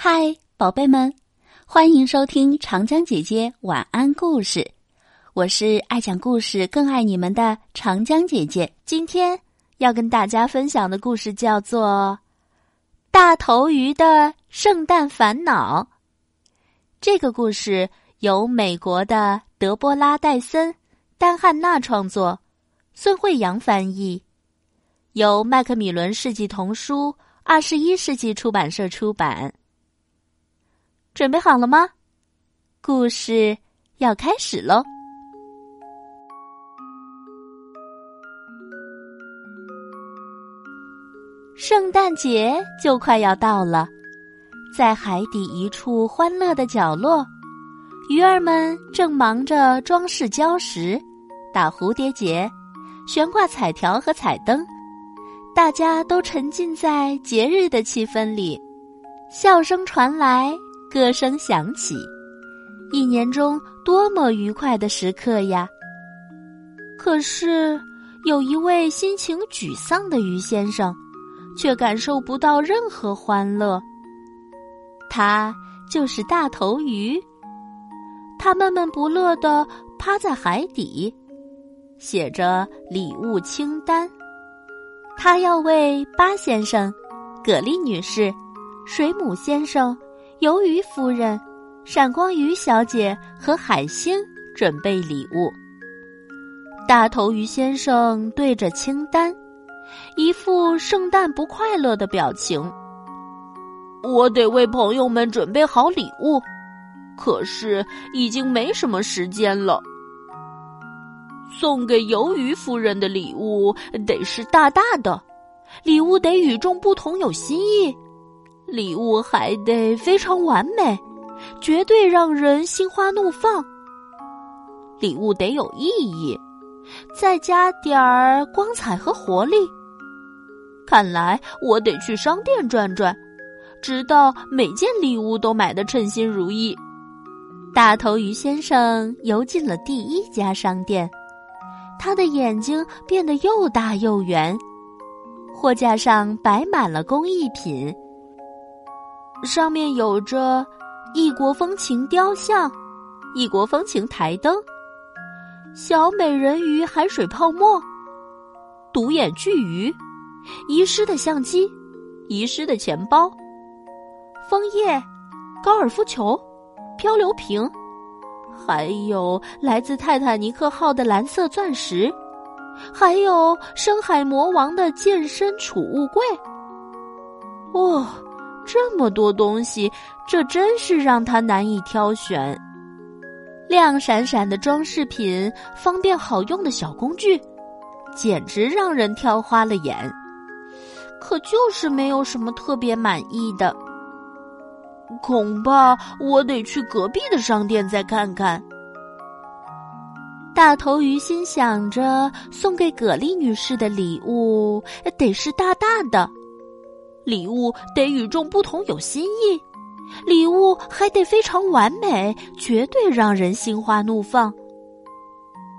嗨，宝贝们，欢迎收听长江姐姐晚安故事。我是爱讲故事、更爱你们的长江姐姐。今天要跟大家分享的故事叫做《大头鱼的圣诞烦恼》。这个故事由美国的德波拉·戴森、丹汉娜创作，孙慧阳翻译，由麦克米伦世纪童书二十一世纪出版社出版。准备好了吗？故事要开始喽！圣诞节就快要到了，在海底一处欢乐的角落，鱼儿们正忙着装饰礁石、打蝴蝶结、悬挂彩条和彩灯，大家都沉浸在节日的气氛里，笑声传来。歌声响起，一年中多么愉快的时刻呀！可是，有一位心情沮丧的鱼先生，却感受不到任何欢乐。他就是大头鱼，他闷闷不乐的趴在海底，写着礼物清单。他要为巴先生、葛丽女士、水母先生。鱿鱼夫人、闪光鱼小姐和海星准备礼物。大头鱼先生对着清单，一副圣诞不快乐的表情。我得为朋友们准备好礼物，可是已经没什么时间了。送给鱿鱼夫人的礼物得是大大的，礼物得与众不同，有新意。礼物还得非常完美，绝对让人心花怒放。礼物得有意义，再加点儿光彩和活力。看来我得去商店转转，直到每件礼物都买得称心如意。大头鱼先生游进了第一家商店，他的眼睛变得又大又圆。货架上摆满了工艺品。上面有着异国风情雕像、异国风情台灯、小美人鱼海水泡沫、独眼巨鱼、遗失的相机、遗失的钱包、枫叶、高尔夫球、漂流瓶，还有来自泰坦尼克号的蓝色钻石，还有深海魔王的健身储物柜。哦。这么多东西，这真是让他难以挑选。亮闪闪的装饰品，方便好用的小工具，简直让人挑花了眼。可就是没有什么特别满意的。恐怕我得去隔壁的商店再看看。大头鱼心想着，送给葛丽女士的礼物得是大大的。礼物得与众不同，有新意；礼物还得非常完美，绝对让人心花怒放。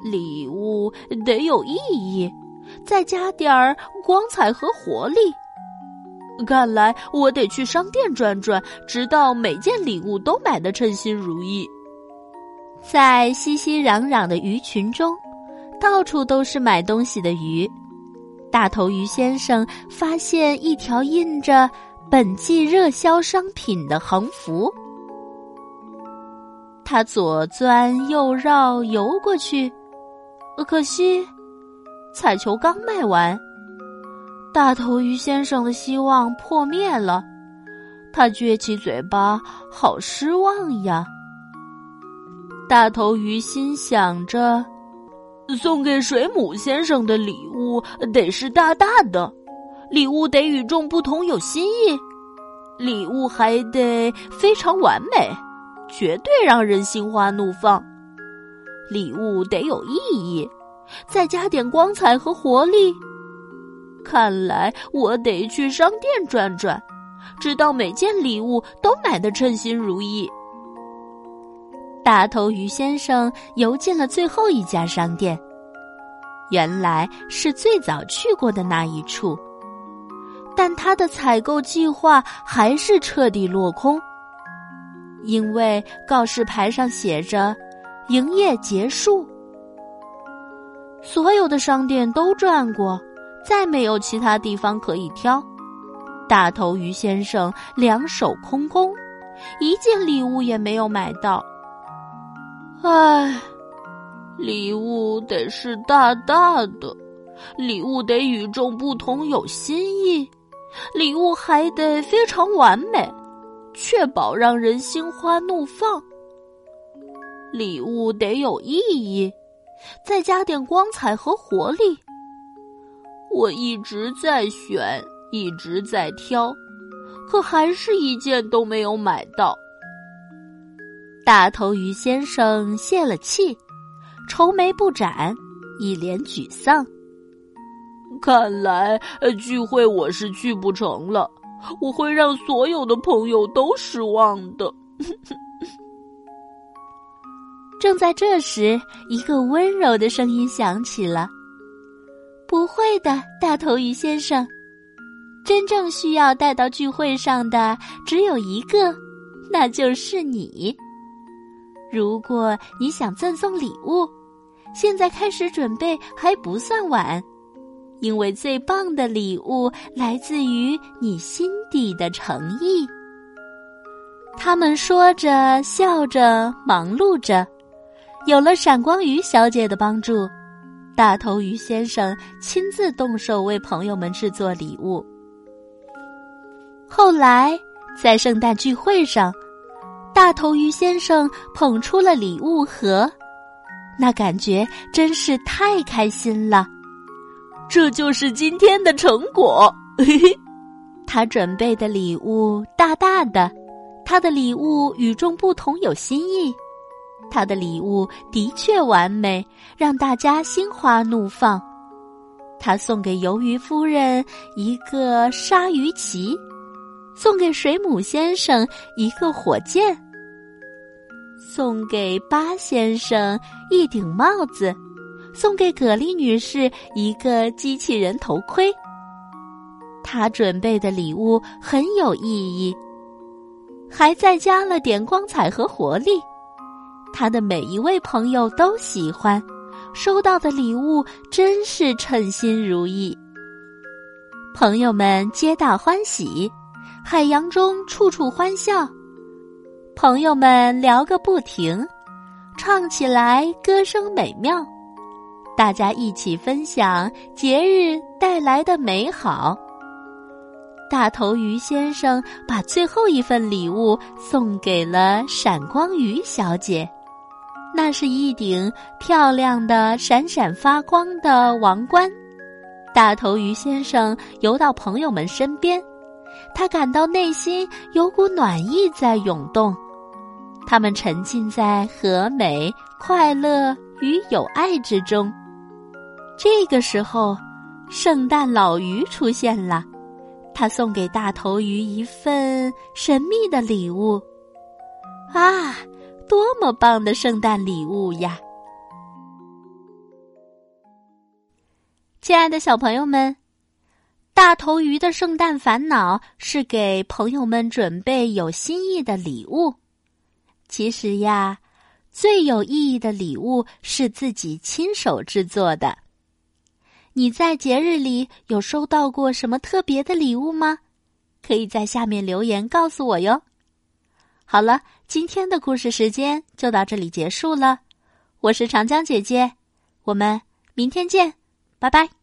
礼物得有意义，再加点儿光彩和活力。看来我得去商店转转，直到每件礼物都买得称心如意。在熙熙攘攘的鱼群中，到处都是买东西的鱼。大头鱼先生发现一条印着“本季热销商品”的横幅，他左钻右绕游过去，可惜彩球刚卖完，大头鱼先生的希望破灭了。他撅起嘴巴，好失望呀！大头鱼心想着。送给水母先生的礼物得是大大的，礼物得与众不同，有新意，礼物还得非常完美，绝对让人心花怒放。礼物得有意义，再加点光彩和活力。看来我得去商店转转，直到每件礼物都买得称心如意。大头鱼先生游进了最后一家商店，原来是最早去过的那一处，但他的采购计划还是彻底落空。因为告示牌上写着“营业结束”。所有的商店都转过，再没有其他地方可以挑。大头鱼先生两手空空，一件礼物也没有买到。唉，礼物得是大大的，礼物得与众不同，有新意，礼物还得非常完美，确保让人心花怒放。礼物得有意义。再加点光彩和活力。我一直在选，一直在挑，可还是一件都没有买到。大头鱼先生泄了气，愁眉不展，一脸沮丧。看来聚会我是去不成了，我会让所有的朋友都失望的。正在这时，一个温柔的声音响起了：“不会的，大头鱼先生，真正需要带到聚会上的只有一个，那就是你。如果你想赠送礼物，现在开始准备还不算晚，因为最棒的礼物来自于你心底的诚意。”他们说着，笑着，忙碌着。有了闪光鱼小姐的帮助，大头鱼先生亲自动手为朋友们制作礼物。后来，在圣诞聚会上，大头鱼先生捧出了礼物盒，那感觉真是太开心了。这就是今天的成果。他准备的礼物大大的，他的礼物与众不同，有新意。他的礼物的确完美，让大家心花怒放。他送给鱿鱼夫人一个鲨鱼鳍，送给水母先生一个火箭，送给巴先生一顶帽子，送给葛丽女士一个机器人头盔。他准备的礼物很有意义，还再加了点光彩和活力。他的每一位朋友都喜欢，收到的礼物真是称心如意。朋友们皆大欢喜，海洋中处处欢笑。朋友们聊个不停，唱起来歌声美妙。大家一起分享节日带来的美好。大头鱼先生把最后一份礼物送给了闪光鱼小姐。那是一顶漂亮的、闪闪发光的王冠。大头鱼先生游到朋友们身边，他感到内心有股暖意在涌动。他们沉浸在和美、快乐与友爱之中。这个时候，圣诞老鱼出现了，他送给大头鱼一份神秘的礼物。啊！多么棒的圣诞礼物呀！亲爱的小朋友们，大头鱼的圣诞烦恼是给朋友们准备有新意的礼物。其实呀，最有意义的礼物是自己亲手制作的。你在节日里有收到过什么特别的礼物吗？可以在下面留言告诉我哟。好了，今天的故事时间就到这里结束了。我是长江姐姐，我们明天见，拜拜。